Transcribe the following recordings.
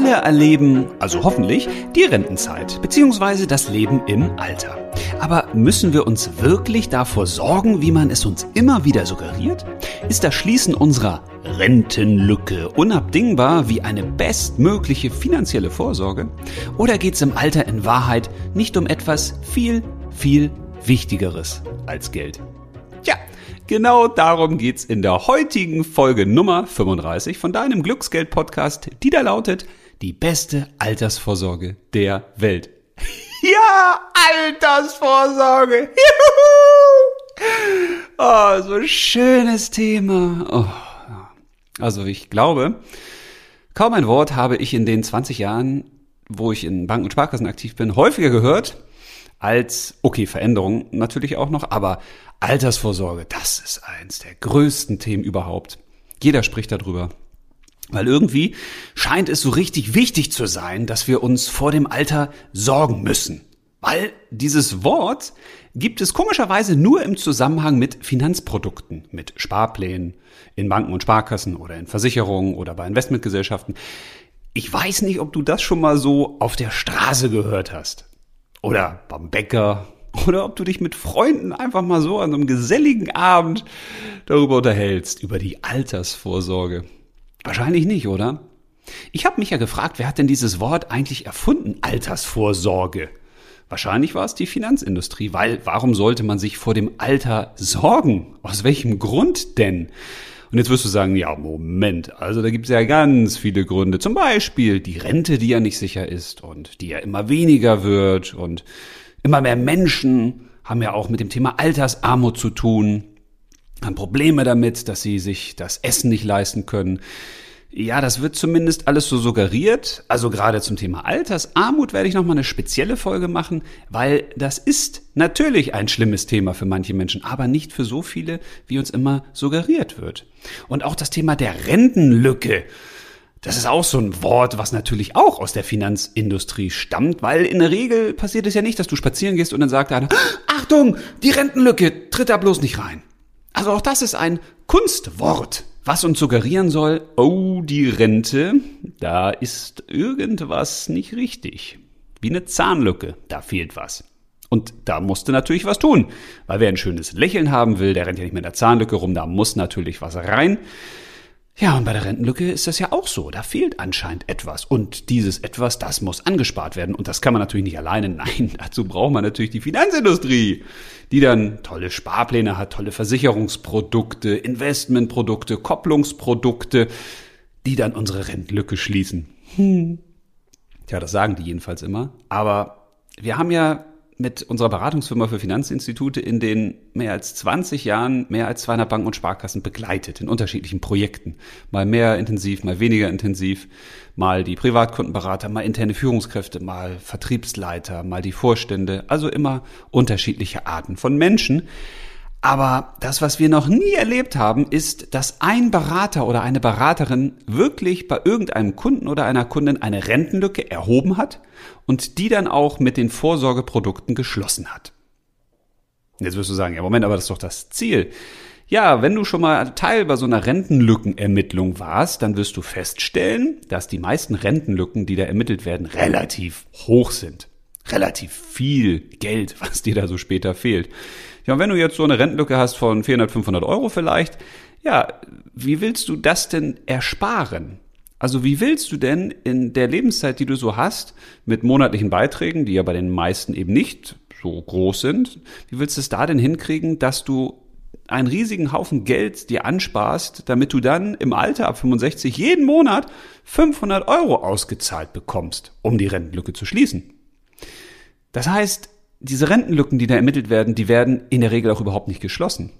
alle erleben, also hoffentlich, die Rentenzeit bzw. das Leben im Alter. Aber müssen wir uns wirklich davor sorgen, wie man es uns immer wieder suggeriert? Ist das Schließen unserer Rentenlücke unabdingbar wie eine bestmögliche finanzielle Vorsorge? Oder geht es im Alter in Wahrheit nicht um etwas viel, viel Wichtigeres als Geld? Tja, genau darum geht's in der heutigen Folge Nummer 35 von deinem Glücksgeld-Podcast, die da lautet, die beste Altersvorsorge der Welt. Ja, Altersvorsorge. Juhu. Oh, so ein schönes Thema. Oh. Also ich glaube, kaum ein Wort habe ich in den 20 Jahren, wo ich in Banken und Sparkassen aktiv bin, häufiger gehört als, okay, Veränderung natürlich auch noch, aber Altersvorsorge, das ist eins der größten Themen überhaupt. Jeder spricht darüber. Weil irgendwie scheint es so richtig wichtig zu sein, dass wir uns vor dem Alter sorgen müssen. Weil dieses Wort gibt es komischerweise nur im Zusammenhang mit Finanzprodukten, mit Sparplänen in Banken und Sparkassen oder in Versicherungen oder bei Investmentgesellschaften. Ich weiß nicht, ob du das schon mal so auf der Straße gehört hast. Oder beim Bäcker. Oder ob du dich mit Freunden einfach mal so an einem geselligen Abend darüber unterhältst, über die Altersvorsorge. Wahrscheinlich nicht, oder? Ich habe mich ja gefragt, wer hat denn dieses Wort eigentlich erfunden, Altersvorsorge? Wahrscheinlich war es die Finanzindustrie, weil warum sollte man sich vor dem Alter sorgen? Aus welchem Grund denn? Und jetzt wirst du sagen, ja, Moment, also da gibt es ja ganz viele Gründe. Zum Beispiel die Rente, die ja nicht sicher ist und die ja immer weniger wird und immer mehr Menschen haben ja auch mit dem Thema Altersarmut zu tun haben Probleme damit, dass sie sich das Essen nicht leisten können. Ja, das wird zumindest alles so suggeriert. Also gerade zum Thema Altersarmut werde ich nochmal eine spezielle Folge machen, weil das ist natürlich ein schlimmes Thema für manche Menschen, aber nicht für so viele, wie uns immer suggeriert wird. Und auch das Thema der Rentenlücke. Das ist auch so ein Wort, was natürlich auch aus der Finanzindustrie stammt, weil in der Regel passiert es ja nicht, dass du spazieren gehst und dann sagt einer, Achtung, die Rentenlücke, tritt da bloß nicht rein. Also auch das ist ein Kunstwort, was uns suggerieren soll, oh, die Rente, da ist irgendwas nicht richtig. Wie eine Zahnlücke, da fehlt was. Und da musste natürlich was tun, weil wer ein schönes Lächeln haben will, der rennt ja nicht mit der Zahnlücke rum, da muss natürlich was rein. Ja, und bei der Rentenlücke ist das ja auch so. Da fehlt anscheinend etwas. Und dieses etwas, das muss angespart werden. Und das kann man natürlich nicht alleine. Nein, dazu braucht man natürlich die Finanzindustrie, die dann tolle Sparpläne hat, tolle Versicherungsprodukte, Investmentprodukte, Kopplungsprodukte, die dann unsere Rentenlücke schließen. Hm. Tja, das sagen die jedenfalls immer. Aber wir haben ja mit unserer Beratungsfirma für Finanzinstitute in den mehr als 20 Jahren mehr als 200 Banken und Sparkassen begleitet in unterschiedlichen Projekten. Mal mehr intensiv, mal weniger intensiv, mal die Privatkundenberater, mal interne Führungskräfte, mal Vertriebsleiter, mal die Vorstände, also immer unterschiedliche Arten von Menschen. Aber das, was wir noch nie erlebt haben, ist, dass ein Berater oder eine Beraterin wirklich bei irgendeinem Kunden oder einer Kundin eine Rentenlücke erhoben hat und die dann auch mit den Vorsorgeprodukten geschlossen hat. Jetzt wirst du sagen, ja Moment, aber das ist doch das Ziel. Ja, wenn du schon mal Teil bei so einer Rentenlückenermittlung warst, dann wirst du feststellen, dass die meisten Rentenlücken, die da ermittelt werden, relativ hoch sind. Relativ viel Geld, was dir da so später fehlt. Ja, und wenn du jetzt so eine Rentenlücke hast von 400, 500 Euro vielleicht, ja, wie willst du das denn ersparen? Also wie willst du denn in der Lebenszeit, die du so hast, mit monatlichen Beiträgen, die ja bei den meisten eben nicht so groß sind, wie willst du es da denn hinkriegen, dass du einen riesigen Haufen Geld dir ansparst, damit du dann im Alter ab 65 jeden Monat 500 Euro ausgezahlt bekommst, um die Rentenlücke zu schließen? Das heißt, diese Rentenlücken, die da ermittelt werden, die werden in der Regel auch überhaupt nicht geschlossen.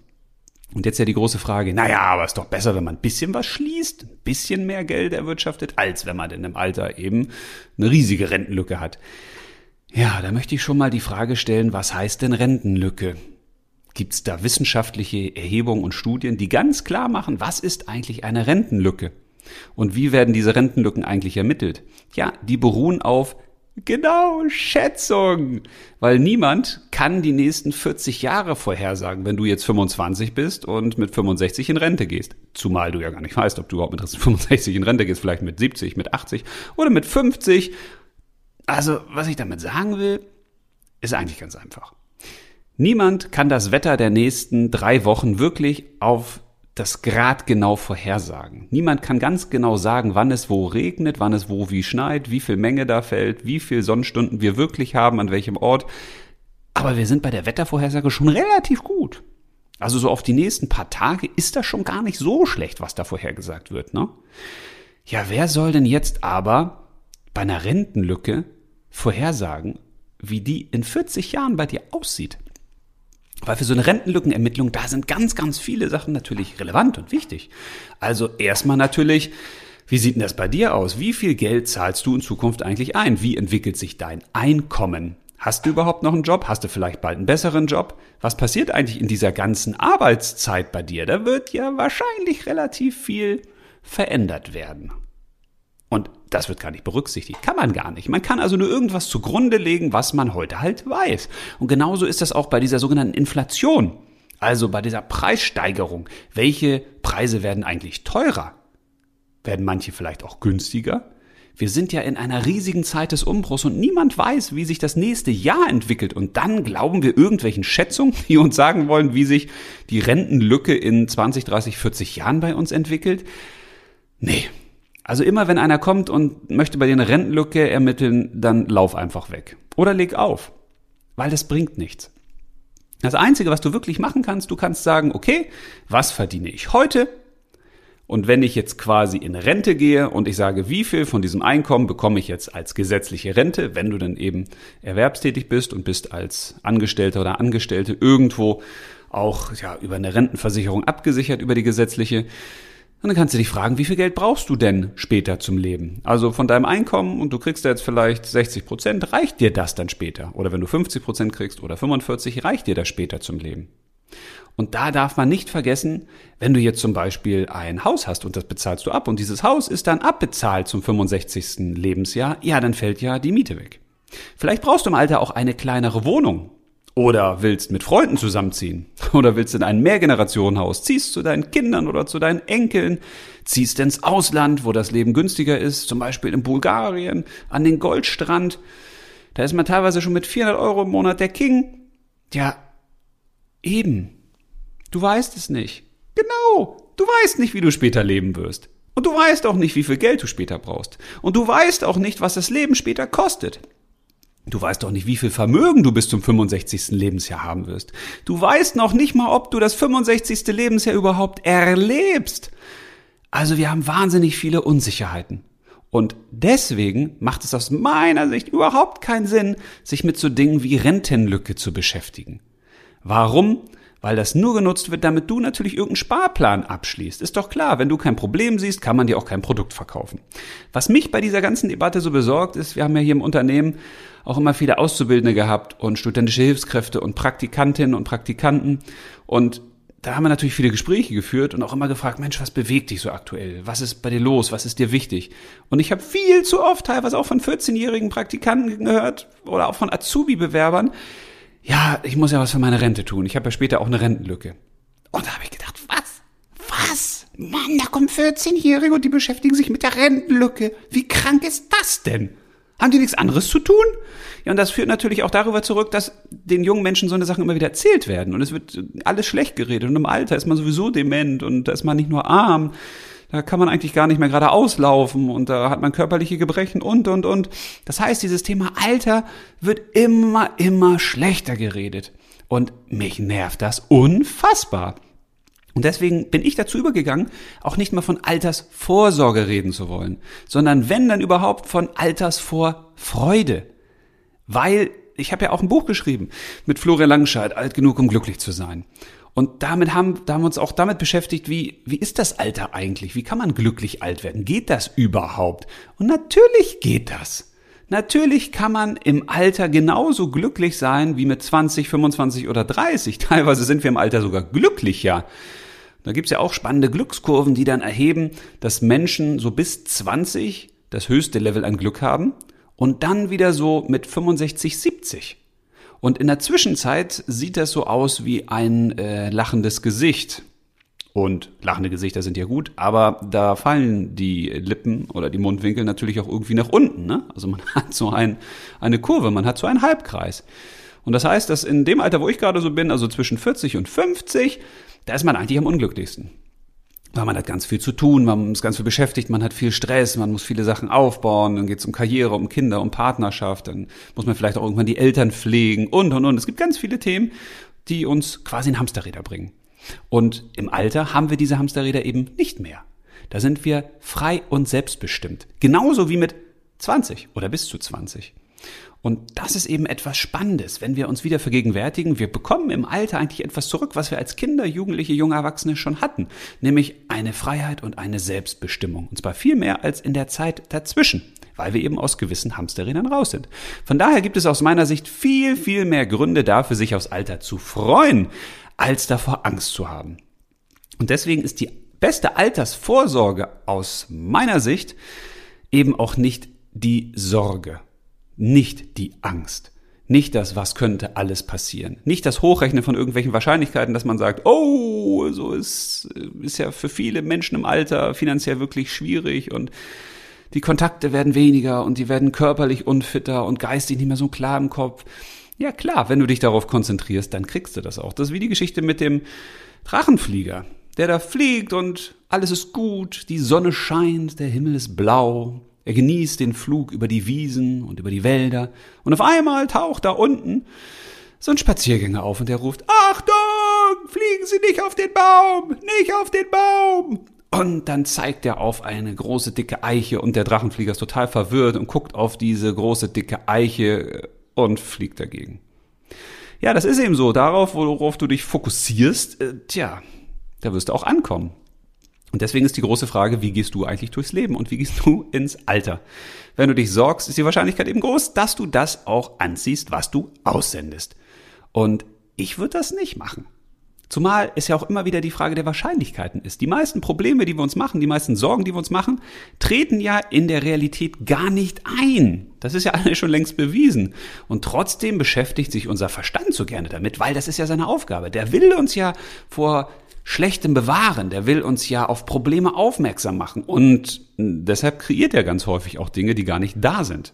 Und jetzt ja die große Frage, naja, aber ist doch besser, wenn man ein bisschen was schließt, ein bisschen mehr Geld erwirtschaftet, als wenn man denn im Alter eben eine riesige Rentenlücke hat. Ja, da möchte ich schon mal die Frage stellen, was heißt denn Rentenlücke? Gibt es da wissenschaftliche Erhebungen und Studien, die ganz klar machen, was ist eigentlich eine Rentenlücke? Und wie werden diese Rentenlücken eigentlich ermittelt? Ja, die beruhen auf Genau, Schätzung. Weil niemand kann die nächsten 40 Jahre vorhersagen, wenn du jetzt 25 bist und mit 65 in Rente gehst. Zumal du ja gar nicht weißt, ob du überhaupt mit 65 in Rente gehst, vielleicht mit 70, mit 80 oder mit 50. Also, was ich damit sagen will, ist eigentlich ganz einfach. Niemand kann das Wetter der nächsten drei Wochen wirklich auf das Grad genau vorhersagen. Niemand kann ganz genau sagen, wann es wo regnet, wann es wo wie schneit, wie viel Menge da fällt, wie viel Sonnenstunden wir wirklich haben, an welchem Ort. Aber wir sind bei der Wettervorhersage schon relativ gut. Also so auf die nächsten paar Tage ist das schon gar nicht so schlecht, was da vorhergesagt wird, ne? Ja, wer soll denn jetzt aber bei einer Rentenlücke vorhersagen, wie die in 40 Jahren bei dir aussieht? Weil für so eine Rentenlückenermittlung, da sind ganz, ganz viele Sachen natürlich relevant und wichtig. Also erstmal natürlich, wie sieht denn das bei dir aus? Wie viel Geld zahlst du in Zukunft eigentlich ein? Wie entwickelt sich dein Einkommen? Hast du überhaupt noch einen Job? Hast du vielleicht bald einen besseren Job? Was passiert eigentlich in dieser ganzen Arbeitszeit bei dir? Da wird ja wahrscheinlich relativ viel verändert werden. Und das wird gar nicht berücksichtigt. Kann man gar nicht. Man kann also nur irgendwas zugrunde legen, was man heute halt weiß. Und genauso ist das auch bei dieser sogenannten Inflation. Also bei dieser Preissteigerung. Welche Preise werden eigentlich teurer? Werden manche vielleicht auch günstiger? Wir sind ja in einer riesigen Zeit des Umbruchs und niemand weiß, wie sich das nächste Jahr entwickelt. Und dann glauben wir irgendwelchen Schätzungen, die uns sagen wollen, wie sich die Rentenlücke in 20, 30, 40 Jahren bei uns entwickelt. Nee, also immer wenn einer kommt und möchte bei dir eine Rentenlücke ermitteln, dann lauf einfach weg. Oder leg auf. Weil das bringt nichts. Das Einzige, was du wirklich machen kannst, du kannst sagen, okay, was verdiene ich heute? Und wenn ich jetzt quasi in Rente gehe und ich sage, wie viel von diesem Einkommen bekomme ich jetzt als gesetzliche Rente, wenn du dann eben erwerbstätig bist und bist als Angestellter oder Angestellte irgendwo auch ja, über eine Rentenversicherung abgesichert, über die gesetzliche, und dann kannst du dich fragen, wie viel Geld brauchst du denn später zum Leben? Also von deinem Einkommen und du kriegst jetzt vielleicht 60 Prozent, reicht dir das dann später? Oder wenn du 50 Prozent kriegst oder 45, reicht dir das später zum Leben? Und da darf man nicht vergessen, wenn du jetzt zum Beispiel ein Haus hast und das bezahlst du ab und dieses Haus ist dann abbezahlt zum 65. Lebensjahr, ja, dann fällt ja die Miete weg. Vielleicht brauchst du im Alter auch eine kleinere Wohnung oder willst mit Freunden zusammenziehen. Oder willst in ein Mehrgenerationenhaus. Ziehst zu deinen Kindern oder zu deinen Enkeln. Ziehst ins Ausland, wo das Leben günstiger ist. Zum Beispiel in Bulgarien, an den Goldstrand. Da ist man teilweise schon mit 400 Euro im Monat der King. Ja, eben. Du weißt es nicht. Genau. Du weißt nicht, wie du später leben wirst. Und du weißt auch nicht, wie viel Geld du später brauchst. Und du weißt auch nicht, was das Leben später kostet. Du weißt doch nicht, wie viel Vermögen du bis zum 65. Lebensjahr haben wirst. Du weißt noch nicht mal, ob du das 65. Lebensjahr überhaupt erlebst. Also wir haben wahnsinnig viele Unsicherheiten. Und deswegen macht es aus meiner Sicht überhaupt keinen Sinn, sich mit so Dingen wie Rentenlücke zu beschäftigen. Warum? Weil das nur genutzt wird, damit du natürlich irgendeinen Sparplan abschließt. Ist doch klar, wenn du kein Problem siehst, kann man dir auch kein Produkt verkaufen. Was mich bei dieser ganzen Debatte so besorgt ist, wir haben ja hier im Unternehmen auch immer viele Auszubildende gehabt und studentische Hilfskräfte und Praktikantinnen und Praktikanten. Und da haben wir natürlich viele Gespräche geführt und auch immer gefragt, Mensch, was bewegt dich so aktuell? Was ist bei dir los? Was ist dir wichtig? Und ich habe viel zu oft, teilweise auch von 14-jährigen Praktikanten gehört oder auch von Azubi-Bewerbern, ja, ich muss ja was für meine Rente tun. Ich habe ja später auch eine Rentenlücke. Und da habe ich gedacht, was? Was? Mann, da kommen 14-Jährige und die beschäftigen sich mit der Rentenlücke. Wie krank ist das denn? Haben die nichts anderes zu tun? Ja, und das führt natürlich auch darüber zurück, dass den jungen Menschen so eine Sachen immer wieder erzählt werden. Und es wird alles schlecht geredet. Und im Alter ist man sowieso dement und da ist man nicht nur arm. Da kann man eigentlich gar nicht mehr gerade auslaufen und da hat man körperliche Gebrechen und, und, und. Das heißt, dieses Thema Alter wird immer, immer schlechter geredet. Und mich nervt das unfassbar. Und deswegen bin ich dazu übergegangen, auch nicht mehr von Altersvorsorge reden zu wollen, sondern wenn dann überhaupt von Altersvorfreude. Weil ich habe ja auch ein Buch geschrieben mit Florian Langenscheid, alt genug, um glücklich zu sein. Und damit haben, da haben wir uns auch damit beschäftigt, wie, wie ist das Alter eigentlich? Wie kann man glücklich alt werden? Geht das überhaupt? Und natürlich geht das. Natürlich kann man im Alter genauso glücklich sein wie mit 20, 25 oder 30. Teilweise sind wir im Alter sogar glücklicher. Da gibt's ja auch spannende Glückskurven, die dann erheben, dass Menschen so bis 20 das höchste Level an Glück haben und dann wieder so mit 65, 70. Und in der Zwischenzeit sieht das so aus wie ein äh, lachendes Gesicht. Und lachende Gesichter sind ja gut, aber da fallen die Lippen oder die Mundwinkel natürlich auch irgendwie nach unten. Ne? Also man hat so ein, eine Kurve, man hat so einen Halbkreis. Und das heißt, dass in dem Alter, wo ich gerade so bin, also zwischen 40 und 50, da ist man eigentlich am unglücklichsten. Weil man hat ganz viel zu tun, man ist ganz viel beschäftigt, man hat viel Stress, man muss viele Sachen aufbauen, dann geht es um Karriere, um Kinder, um Partnerschaft, dann muss man vielleicht auch irgendwann die Eltern pflegen und und und. Es gibt ganz viele Themen, die uns quasi in Hamsterräder bringen. Und im Alter haben wir diese Hamsterräder eben nicht mehr. Da sind wir frei und selbstbestimmt. Genauso wie mit 20 oder bis zu 20. Und das ist eben etwas Spannendes, wenn wir uns wieder vergegenwärtigen, wir bekommen im Alter eigentlich etwas zurück, was wir als Kinder, Jugendliche, junge Erwachsene schon hatten, nämlich eine Freiheit und eine Selbstbestimmung. Und zwar viel mehr als in der Zeit dazwischen, weil wir eben aus gewissen Hamsterrädern raus sind. Von daher gibt es aus meiner Sicht viel, viel mehr Gründe dafür, sich aufs Alter zu freuen, als davor Angst zu haben. Und deswegen ist die beste Altersvorsorge aus meiner Sicht eben auch nicht die Sorge nicht die Angst. Nicht das, was könnte alles passieren. Nicht das Hochrechnen von irgendwelchen Wahrscheinlichkeiten, dass man sagt, oh, so ist, ist ja für viele Menschen im Alter finanziell wirklich schwierig und die Kontakte werden weniger und die werden körperlich unfitter und geistig nicht mehr so klar im Kopf. Ja klar, wenn du dich darauf konzentrierst, dann kriegst du das auch. Das ist wie die Geschichte mit dem Drachenflieger, der da fliegt und alles ist gut, die Sonne scheint, der Himmel ist blau, er genießt den Flug über die Wiesen und über die Wälder und auf einmal taucht da unten so ein Spaziergänger auf und der ruft, Achtung, fliegen Sie nicht auf den Baum, nicht auf den Baum. Und dann zeigt er auf eine große dicke Eiche und der Drachenflieger ist total verwirrt und guckt auf diese große dicke Eiche und fliegt dagegen. Ja, das ist eben so. Darauf, worauf du dich fokussierst, äh, tja, da wirst du auch ankommen. Und deswegen ist die große Frage, wie gehst du eigentlich durchs Leben und wie gehst du ins Alter? Wenn du dich sorgst, ist die Wahrscheinlichkeit eben groß, dass du das auch anziehst, was du aussendest. Und ich würde das nicht machen. Zumal es ja auch immer wieder die Frage der Wahrscheinlichkeiten ist. Die meisten Probleme, die wir uns machen, die meisten Sorgen, die wir uns machen, treten ja in der Realität gar nicht ein. Das ist ja alles schon längst bewiesen. Und trotzdem beschäftigt sich unser Verstand so gerne damit, weil das ist ja seine Aufgabe. Der will uns ja vor Schlechtem bewahren. Der will uns ja auf Probleme aufmerksam machen. Und deshalb kreiert er ganz häufig auch Dinge, die gar nicht da sind.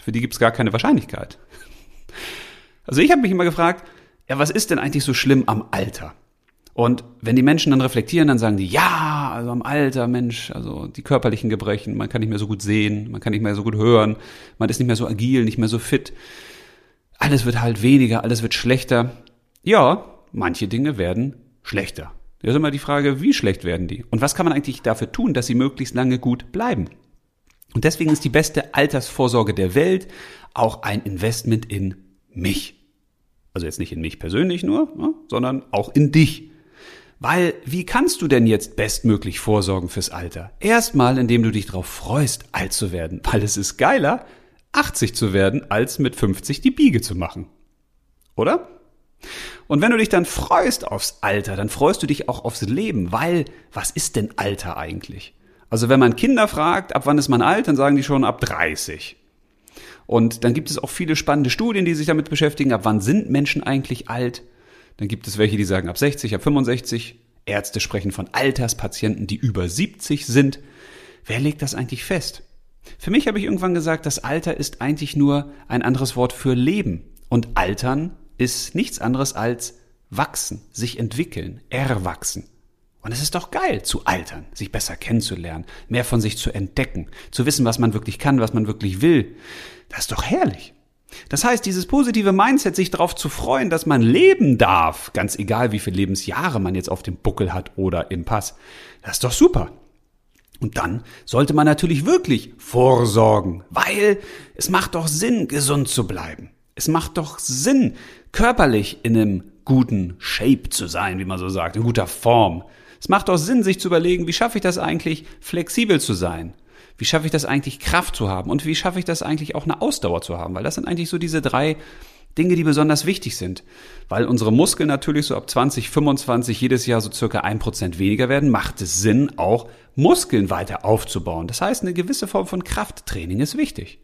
Für die gibt es gar keine Wahrscheinlichkeit. Also ich habe mich immer gefragt, ja, was ist denn eigentlich so schlimm am Alter? Und wenn die Menschen dann reflektieren, dann sagen die, ja, also am Alter, Mensch, also die körperlichen Gebrechen, man kann nicht mehr so gut sehen, man kann nicht mehr so gut hören, man ist nicht mehr so agil, nicht mehr so fit. Alles wird halt weniger, alles wird schlechter. Ja, manche Dinge werden schlechter. Da ist immer die Frage, wie schlecht werden die? Und was kann man eigentlich dafür tun, dass sie möglichst lange gut bleiben? Und deswegen ist die beste Altersvorsorge der Welt auch ein Investment in mich. Also jetzt nicht in mich persönlich nur, ne, sondern auch in dich. Weil wie kannst du denn jetzt bestmöglich vorsorgen fürs Alter? Erstmal, indem du dich darauf freust, alt zu werden, weil es ist geiler, 80 zu werden, als mit 50 die Biege zu machen. Oder? Und wenn du dich dann freust aufs Alter, dann freust du dich auch aufs Leben, weil was ist denn Alter eigentlich? Also wenn man Kinder fragt, ab wann ist man alt, dann sagen die schon ab 30. Und dann gibt es auch viele spannende Studien, die sich damit beschäftigen, ab wann sind Menschen eigentlich alt. Dann gibt es welche, die sagen ab 60, ab 65. Ärzte sprechen von Alterspatienten, die über 70 sind. Wer legt das eigentlich fest? Für mich habe ich irgendwann gesagt, das Alter ist eigentlich nur ein anderes Wort für Leben. Und Altern ist nichts anderes als wachsen, sich entwickeln, erwachsen. Und es ist doch geil, zu altern, sich besser kennenzulernen, mehr von sich zu entdecken, zu wissen, was man wirklich kann, was man wirklich will. Das ist doch herrlich. Das heißt, dieses positive Mindset, sich darauf zu freuen, dass man leben darf, ganz egal wie viele Lebensjahre man jetzt auf dem Buckel hat oder im Pass, das ist doch super. Und dann sollte man natürlich wirklich vorsorgen, weil es macht doch Sinn, gesund zu bleiben. Es macht doch Sinn, körperlich in einem guten Shape zu sein, wie man so sagt, in guter Form. Es macht doch Sinn, sich zu überlegen, wie schaffe ich das eigentlich, flexibel zu sein? Wie schaffe ich das eigentlich, Kraft zu haben? Und wie schaffe ich das eigentlich, auch eine Ausdauer zu haben? Weil das sind eigentlich so diese drei Dinge, die besonders wichtig sind. Weil unsere Muskeln natürlich so ab 2025 jedes Jahr so circa ein Prozent weniger werden, macht es Sinn, auch Muskeln weiter aufzubauen. Das heißt, eine gewisse Form von Krafttraining ist wichtig.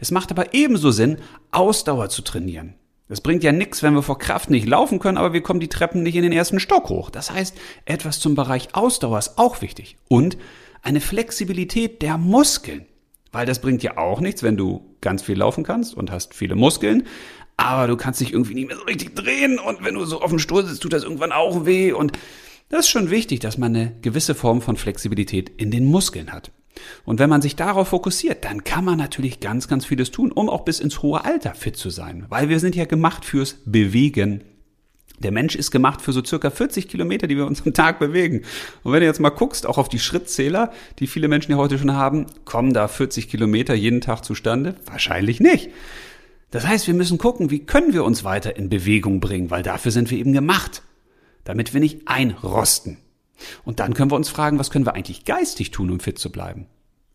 Es macht aber ebenso Sinn, Ausdauer zu trainieren. Es bringt ja nichts, wenn wir vor Kraft nicht laufen können, aber wir kommen die Treppen nicht in den ersten Stock hoch. Das heißt, etwas zum Bereich Ausdauer ist auch wichtig. Und eine Flexibilität der Muskeln. Weil das bringt ja auch nichts, wenn du ganz viel laufen kannst und hast viele Muskeln, aber du kannst dich irgendwie nicht mehr so richtig drehen und wenn du so auf dem Stuhl sitzt, tut das irgendwann auch weh und das ist schon wichtig, dass man eine gewisse Form von Flexibilität in den Muskeln hat. Und wenn man sich darauf fokussiert, dann kann man natürlich ganz, ganz vieles tun, um auch bis ins hohe Alter fit zu sein. Weil wir sind ja gemacht fürs Bewegen. Der Mensch ist gemacht für so circa 40 Kilometer, die wir uns am Tag bewegen. Und wenn du jetzt mal guckst, auch auf die Schrittzähler, die viele Menschen ja heute schon haben, kommen da 40 Kilometer jeden Tag zustande? Wahrscheinlich nicht. Das heißt, wir müssen gucken, wie können wir uns weiter in Bewegung bringen, weil dafür sind wir eben gemacht, damit wir nicht einrosten. Und dann können wir uns fragen, was können wir eigentlich geistig tun, um fit zu bleiben?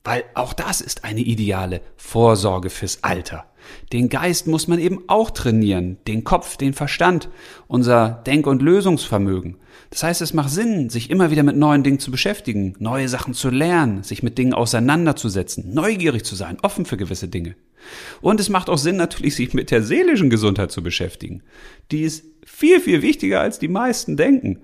Weil auch das ist eine ideale Vorsorge fürs Alter. Den Geist muss man eben auch trainieren, den Kopf, den Verstand, unser Denk- und Lösungsvermögen. Das heißt, es macht Sinn, sich immer wieder mit neuen Dingen zu beschäftigen, neue Sachen zu lernen, sich mit Dingen auseinanderzusetzen, neugierig zu sein, offen für gewisse Dinge. Und es macht auch Sinn, natürlich sich mit der seelischen Gesundheit zu beschäftigen. Die ist viel, viel wichtiger, als die meisten denken.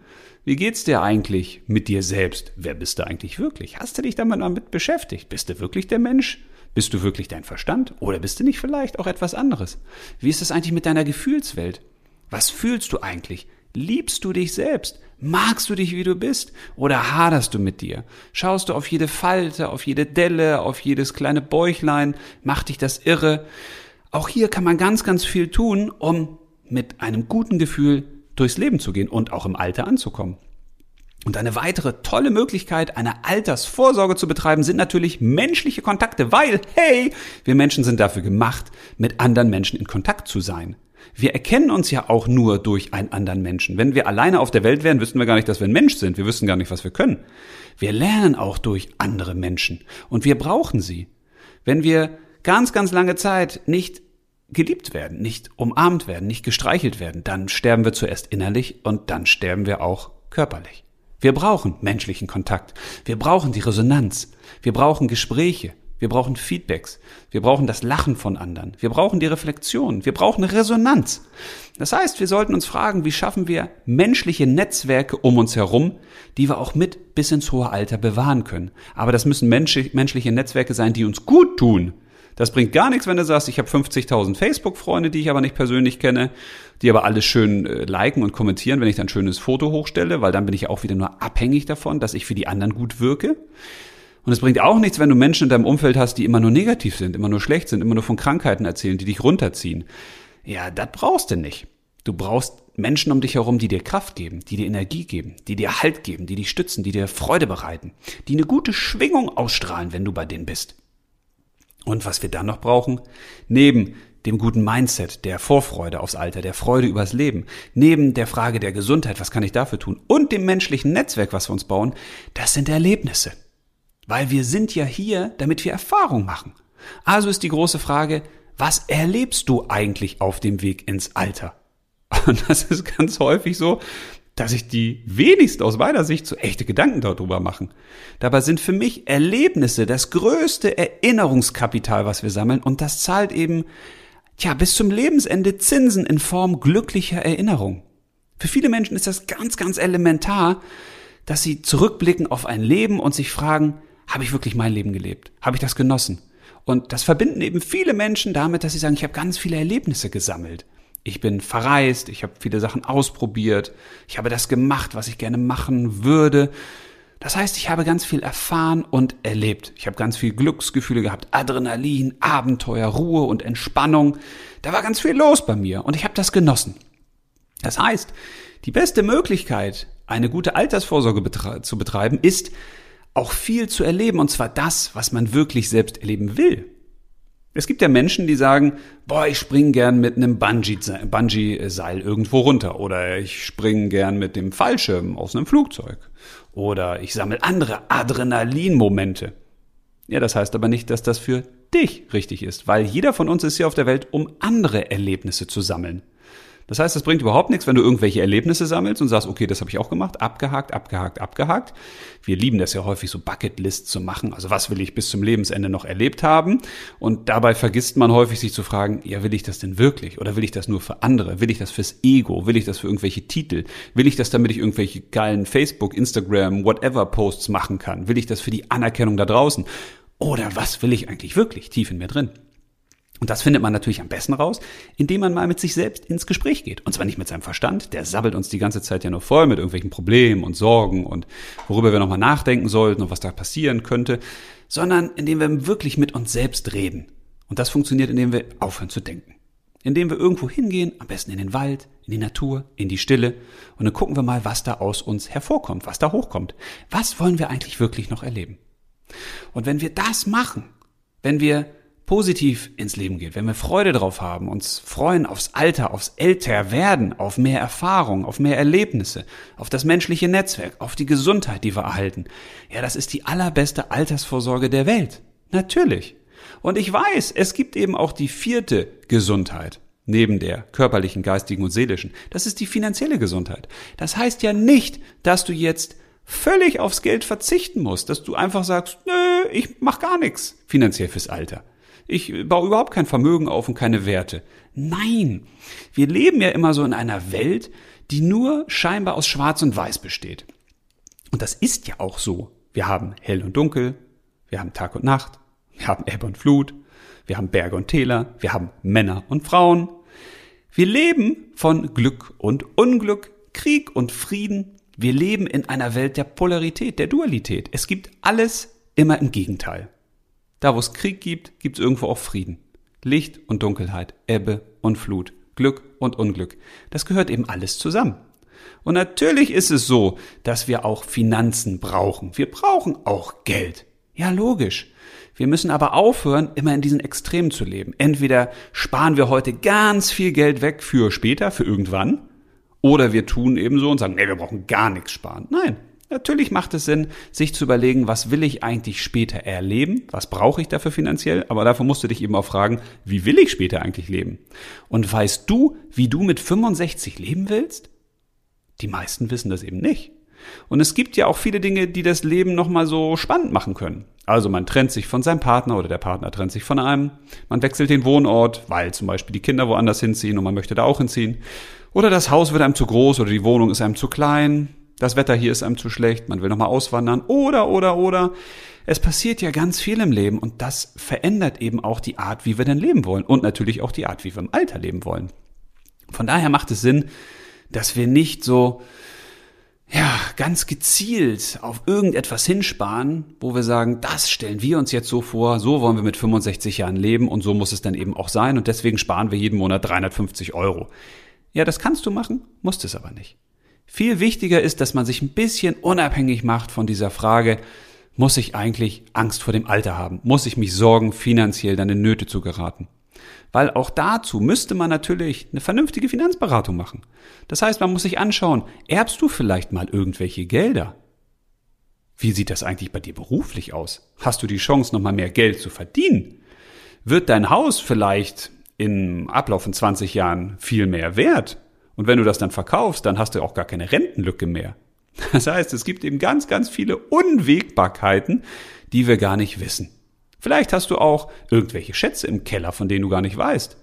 Wie geht's dir eigentlich mit dir selbst? Wer bist du eigentlich wirklich? Hast du dich damit beschäftigt? Bist du wirklich der Mensch? Bist du wirklich dein Verstand? Oder bist du nicht vielleicht auch etwas anderes? Wie ist es eigentlich mit deiner Gefühlswelt? Was fühlst du eigentlich? Liebst du dich selbst? Magst du dich, wie du bist? Oder haderst du mit dir? Schaust du auf jede Falte, auf jede Delle, auf jedes kleine Bäuchlein? Macht dich das irre? Auch hier kann man ganz, ganz viel tun, um mit einem guten Gefühl durchs Leben zu gehen und auch im Alter anzukommen. Und eine weitere tolle Möglichkeit, eine Altersvorsorge zu betreiben, sind natürlich menschliche Kontakte, weil, hey, wir Menschen sind dafür gemacht, mit anderen Menschen in Kontakt zu sein. Wir erkennen uns ja auch nur durch einen anderen Menschen. Wenn wir alleine auf der Welt wären, wüssten wir gar nicht, dass wir ein Mensch sind. Wir wüssten gar nicht, was wir können. Wir lernen auch durch andere Menschen. Und wir brauchen sie. Wenn wir ganz, ganz lange Zeit nicht geliebt werden, nicht umarmt werden, nicht gestreichelt werden, dann sterben wir zuerst innerlich und dann sterben wir auch körperlich. Wir brauchen menschlichen Kontakt. Wir brauchen die Resonanz. Wir brauchen Gespräche. Wir brauchen Feedbacks. Wir brauchen das Lachen von anderen. Wir brauchen die Reflexion. Wir brauchen Resonanz. Das heißt, wir sollten uns fragen, wie schaffen wir menschliche Netzwerke um uns herum, die wir auch mit bis ins hohe Alter bewahren können. Aber das müssen menschliche Netzwerke sein, die uns gut tun das bringt gar nichts, wenn du sagst, ich habe 50.000 Facebook-Freunde, die ich aber nicht persönlich kenne, die aber alles schön äh, liken und kommentieren, wenn ich dann ein schönes Foto hochstelle, weil dann bin ich auch wieder nur abhängig davon, dass ich für die anderen gut wirke. Und es bringt auch nichts, wenn du Menschen in deinem Umfeld hast, die immer nur negativ sind, immer nur schlecht sind, immer nur von Krankheiten erzählen, die dich runterziehen. Ja, das brauchst du nicht. Du brauchst Menschen um dich herum, die dir Kraft geben, die dir Energie geben, die dir Halt geben, die dich stützen, die dir Freude bereiten, die eine gute Schwingung ausstrahlen, wenn du bei denen bist. Und was wir dann noch brauchen? Neben dem guten Mindset, der Vorfreude aufs Alter, der Freude übers Leben, neben der Frage der Gesundheit, was kann ich dafür tun, und dem menschlichen Netzwerk, was wir uns bauen, das sind Erlebnisse. Weil wir sind ja hier, damit wir Erfahrung machen. Also ist die große Frage, was erlebst du eigentlich auf dem Weg ins Alter? Und das ist ganz häufig so, dass sich die wenigsten aus meiner Sicht so echte Gedanken darüber machen. Dabei sind für mich Erlebnisse das größte Erinnerungskapital, was wir sammeln und das zahlt eben, tja, bis zum Lebensende Zinsen in Form glücklicher Erinnerung. Für viele Menschen ist das ganz, ganz elementar, dass sie zurückblicken auf ein Leben und sich fragen, habe ich wirklich mein Leben gelebt? Habe ich das genossen? Und das verbinden eben viele Menschen damit, dass sie sagen, ich habe ganz viele Erlebnisse gesammelt. Ich bin verreist, ich habe viele Sachen ausprobiert, ich habe das gemacht, was ich gerne machen würde. Das heißt, ich habe ganz viel erfahren und erlebt. Ich habe ganz viel Glücksgefühle gehabt, Adrenalin, Abenteuer, Ruhe und Entspannung. Da war ganz viel los bei mir und ich habe das genossen. Das heißt, die beste Möglichkeit, eine gute Altersvorsorge betre zu betreiben, ist auch viel zu erleben und zwar das, was man wirklich selbst erleben will. Es gibt ja Menschen, die sagen, boah, ich spring gern mit einem Bungee-Seil irgendwo runter oder ich spring gern mit dem Fallschirm aus einem Flugzeug oder ich sammle andere Adrenalinmomente. Ja, das heißt aber nicht, dass das für dich richtig ist, weil jeder von uns ist hier auf der Welt, um andere Erlebnisse zu sammeln. Das heißt, es bringt überhaupt nichts, wenn du irgendwelche Erlebnisse sammelst und sagst, okay, das habe ich auch gemacht, abgehakt, abgehakt, abgehakt. Wir lieben das ja häufig, so Bucketlists zu machen. Also was will ich bis zum Lebensende noch erlebt haben? Und dabei vergisst man häufig, sich zu fragen, ja, will ich das denn wirklich? Oder will ich das nur für andere? Will ich das fürs Ego? Will ich das für irgendwelche Titel? Will ich das, damit ich irgendwelche geilen Facebook, Instagram, whatever Posts machen kann? Will ich das für die Anerkennung da draußen? Oder was will ich eigentlich wirklich tief in mir drin? Und das findet man natürlich am besten raus, indem man mal mit sich selbst ins Gespräch geht. Und zwar nicht mit seinem Verstand, der sabbelt uns die ganze Zeit ja nur voll mit irgendwelchen Problemen und Sorgen und worüber wir nochmal nachdenken sollten und was da passieren könnte, sondern indem wir wirklich mit uns selbst reden. Und das funktioniert, indem wir aufhören zu denken. Indem wir irgendwo hingehen, am besten in den Wald, in die Natur, in die Stille, und dann gucken wir mal, was da aus uns hervorkommt, was da hochkommt. Was wollen wir eigentlich wirklich noch erleben? Und wenn wir das machen, wenn wir positiv ins Leben geht, wenn wir Freude drauf haben, uns freuen aufs Alter, aufs Älterwerden, auf mehr Erfahrung, auf mehr Erlebnisse, auf das menschliche Netzwerk, auf die Gesundheit, die wir erhalten. Ja, das ist die allerbeste Altersvorsorge der Welt. Natürlich. Und ich weiß, es gibt eben auch die vierte Gesundheit neben der körperlichen, geistigen und seelischen. Das ist die finanzielle Gesundheit. Das heißt ja nicht, dass du jetzt völlig aufs Geld verzichten musst, dass du einfach sagst, nö, ich mach gar nichts finanziell fürs Alter. Ich baue überhaupt kein Vermögen auf und keine Werte. Nein, wir leben ja immer so in einer Welt, die nur scheinbar aus Schwarz und Weiß besteht. Und das ist ja auch so. Wir haben hell und dunkel, wir haben Tag und Nacht, wir haben Ebbe und Flut, wir haben Berge und Täler, wir haben Männer und Frauen. Wir leben von Glück und Unglück, Krieg und Frieden. Wir leben in einer Welt der Polarität, der Dualität. Es gibt alles immer im Gegenteil. Da, wo es Krieg gibt, gibt es irgendwo auch Frieden. Licht und Dunkelheit, Ebbe und Flut, Glück und Unglück. Das gehört eben alles zusammen. Und natürlich ist es so, dass wir auch Finanzen brauchen. Wir brauchen auch Geld. Ja, logisch. Wir müssen aber aufhören, immer in diesen Extremen zu leben. Entweder sparen wir heute ganz viel Geld weg für später, für irgendwann, oder wir tun eben so und sagen, nee, wir brauchen gar nichts sparen. Nein, Natürlich macht es Sinn, sich zu überlegen, was will ich eigentlich später erleben? Was brauche ich dafür finanziell? Aber dafür musst du dich eben auch fragen, wie will ich später eigentlich leben? Und weißt du, wie du mit 65 leben willst? Die meisten wissen das eben nicht. Und es gibt ja auch viele Dinge, die das Leben nochmal so spannend machen können. Also man trennt sich von seinem Partner oder der Partner trennt sich von einem. Man wechselt den Wohnort, weil zum Beispiel die Kinder woanders hinziehen und man möchte da auch hinziehen. Oder das Haus wird einem zu groß oder die Wohnung ist einem zu klein das Wetter hier ist einem zu schlecht, man will nochmal auswandern oder, oder, oder. Es passiert ja ganz viel im Leben und das verändert eben auch die Art, wie wir denn leben wollen und natürlich auch die Art, wie wir im Alter leben wollen. Von daher macht es Sinn, dass wir nicht so, ja, ganz gezielt auf irgendetwas hinsparen, wo wir sagen, das stellen wir uns jetzt so vor, so wollen wir mit 65 Jahren leben und so muss es dann eben auch sein und deswegen sparen wir jeden Monat 350 Euro. Ja, das kannst du machen, musst es aber nicht. Viel wichtiger ist, dass man sich ein bisschen unabhängig macht von dieser Frage, muss ich eigentlich Angst vor dem Alter haben? Muss ich mich sorgen, finanziell dann in Nöte zu geraten? Weil auch dazu müsste man natürlich eine vernünftige Finanzberatung machen. Das heißt, man muss sich anschauen, erbst du vielleicht mal irgendwelche Gelder? Wie sieht das eigentlich bei dir beruflich aus? Hast du die Chance, nochmal mehr Geld zu verdienen? Wird dein Haus vielleicht im Ablauf von 20 Jahren viel mehr wert? Und wenn du das dann verkaufst, dann hast du auch gar keine Rentenlücke mehr. Das heißt, es gibt eben ganz, ganz viele Unwägbarkeiten, die wir gar nicht wissen. Vielleicht hast du auch irgendwelche Schätze im Keller, von denen du gar nicht weißt.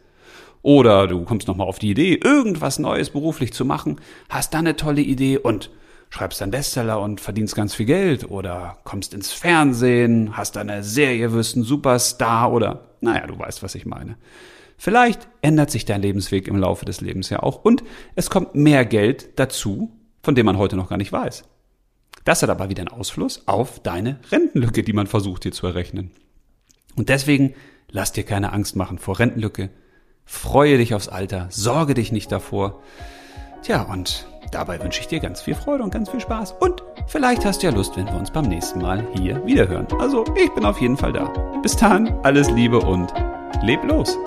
Oder du kommst nochmal auf die Idee, irgendwas Neues beruflich zu machen, hast dann eine tolle Idee und schreibst einen Bestseller und verdienst ganz viel Geld oder kommst ins Fernsehen, hast eine Serie, wirst ein Superstar oder, naja, du weißt, was ich meine. Vielleicht ändert sich dein Lebensweg im Laufe des Lebens ja auch und es kommt mehr Geld dazu, von dem man heute noch gar nicht weiß. Das hat aber wieder einen Ausfluss auf deine Rentenlücke, die man versucht dir zu errechnen. Und deswegen lass dir keine Angst machen vor Rentenlücke. Freue dich aufs Alter, sorge dich nicht davor. Tja, und dabei wünsche ich dir ganz viel Freude und ganz viel Spaß. Und vielleicht hast du ja Lust, wenn wir uns beim nächsten Mal hier wiederhören. Also, ich bin auf jeden Fall da. Bis dann, alles Liebe und leb los.